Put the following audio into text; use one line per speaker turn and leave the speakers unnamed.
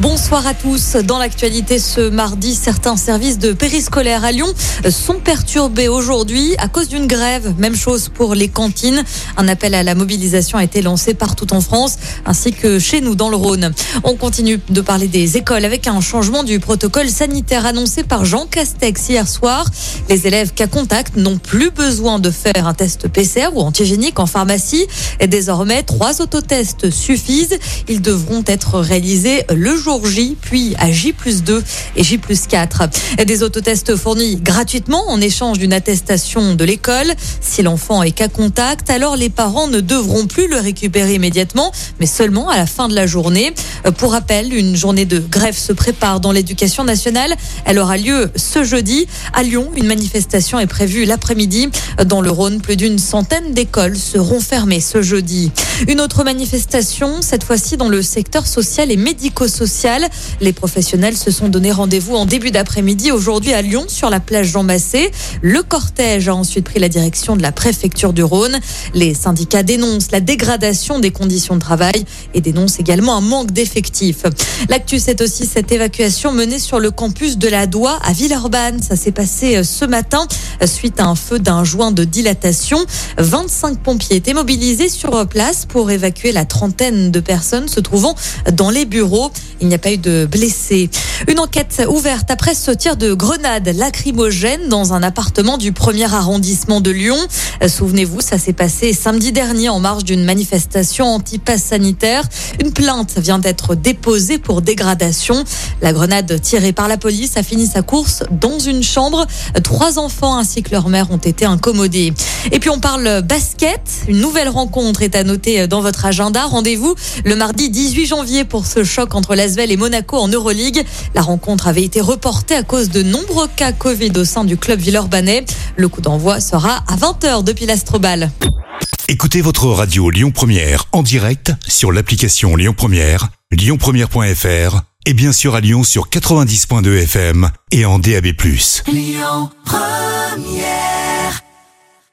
Bonsoir à tous. Dans l'actualité ce mardi, certains services de périscolaire à Lyon sont perturbés aujourd'hui à cause d'une grève. Même chose pour les cantines. Un appel à la mobilisation a été lancé partout en France ainsi que chez nous dans le Rhône. On continue de parler des écoles avec un changement du protocole sanitaire annoncé par Jean Castex hier soir. Les élèves cas contact n'ont plus besoin de faire un test PCR ou antigénique en pharmacie. Et désormais, trois autotests suffisent. Ils devront être réalisés le jour J, puis à J plus 2 et J plus 4. Des autotests fournis gratuitement en échange d'une attestation de l'école. Si l'enfant est cas contact, alors les parents ne devront plus le récupérer immédiatement, mais seulement à la fin de la journée. Pour rappel, une journée de grève se prépare dans l'éducation nationale. Elle aura lieu ce jeudi. À Lyon, une manifestation est prévue l'après-midi. Dans le Rhône, plus d'une centaine d'écoles seront fermées ce jeudi. Une autre manifestation, cette fois-ci dans le secteur social et médico-social les professionnels se sont donné rendez-vous en début d'après-midi aujourd'hui à Lyon sur la plage Jean Massé. Le cortège a ensuite pris la direction de la préfecture du Rhône. Les syndicats dénoncent la dégradation des conditions de travail et dénoncent également un manque d'effectifs. L'actu, c'est aussi cette évacuation menée sur le campus de la Doua à Villeurbanne. Ça s'est passé euh, ce matin euh, suite à un feu d'un joint de dilatation. 25 pompiers étaient mobilisés sur place pour évacuer la trentaine de personnes se trouvant dans les bureaux. Il n'y a pas eu de blessés. Une enquête ouverte après ce tir de grenade lacrymogène dans un appartement du premier arrondissement de Lyon. Souvenez-vous, ça s'est passé samedi dernier en marge d'une manifestation anti-pass sanitaire. Une plainte vient d'être déposée pour dégradation. La grenade tirée par la police a fini sa course dans une chambre. Trois enfants ainsi que leur mère ont été incommodés. Et puis on parle basket. Une nouvelle rencontre est à noter dans votre agenda. Rendez-vous le mardi 18 janvier pour ce choc entre l'Asvel et Monaco en Euroleague. La rencontre avait été reportée à cause de nombreux cas Covid au sein du club Villeurbanais. Le coup d'envoi sera à 20h depuis l'Astrobal.
Écoutez votre radio Lyon Première en direct sur l'application Lyon Première, lyonpremière.fr et bien sûr à Lyon sur 90.2 FM et en DAB+. Lyon Première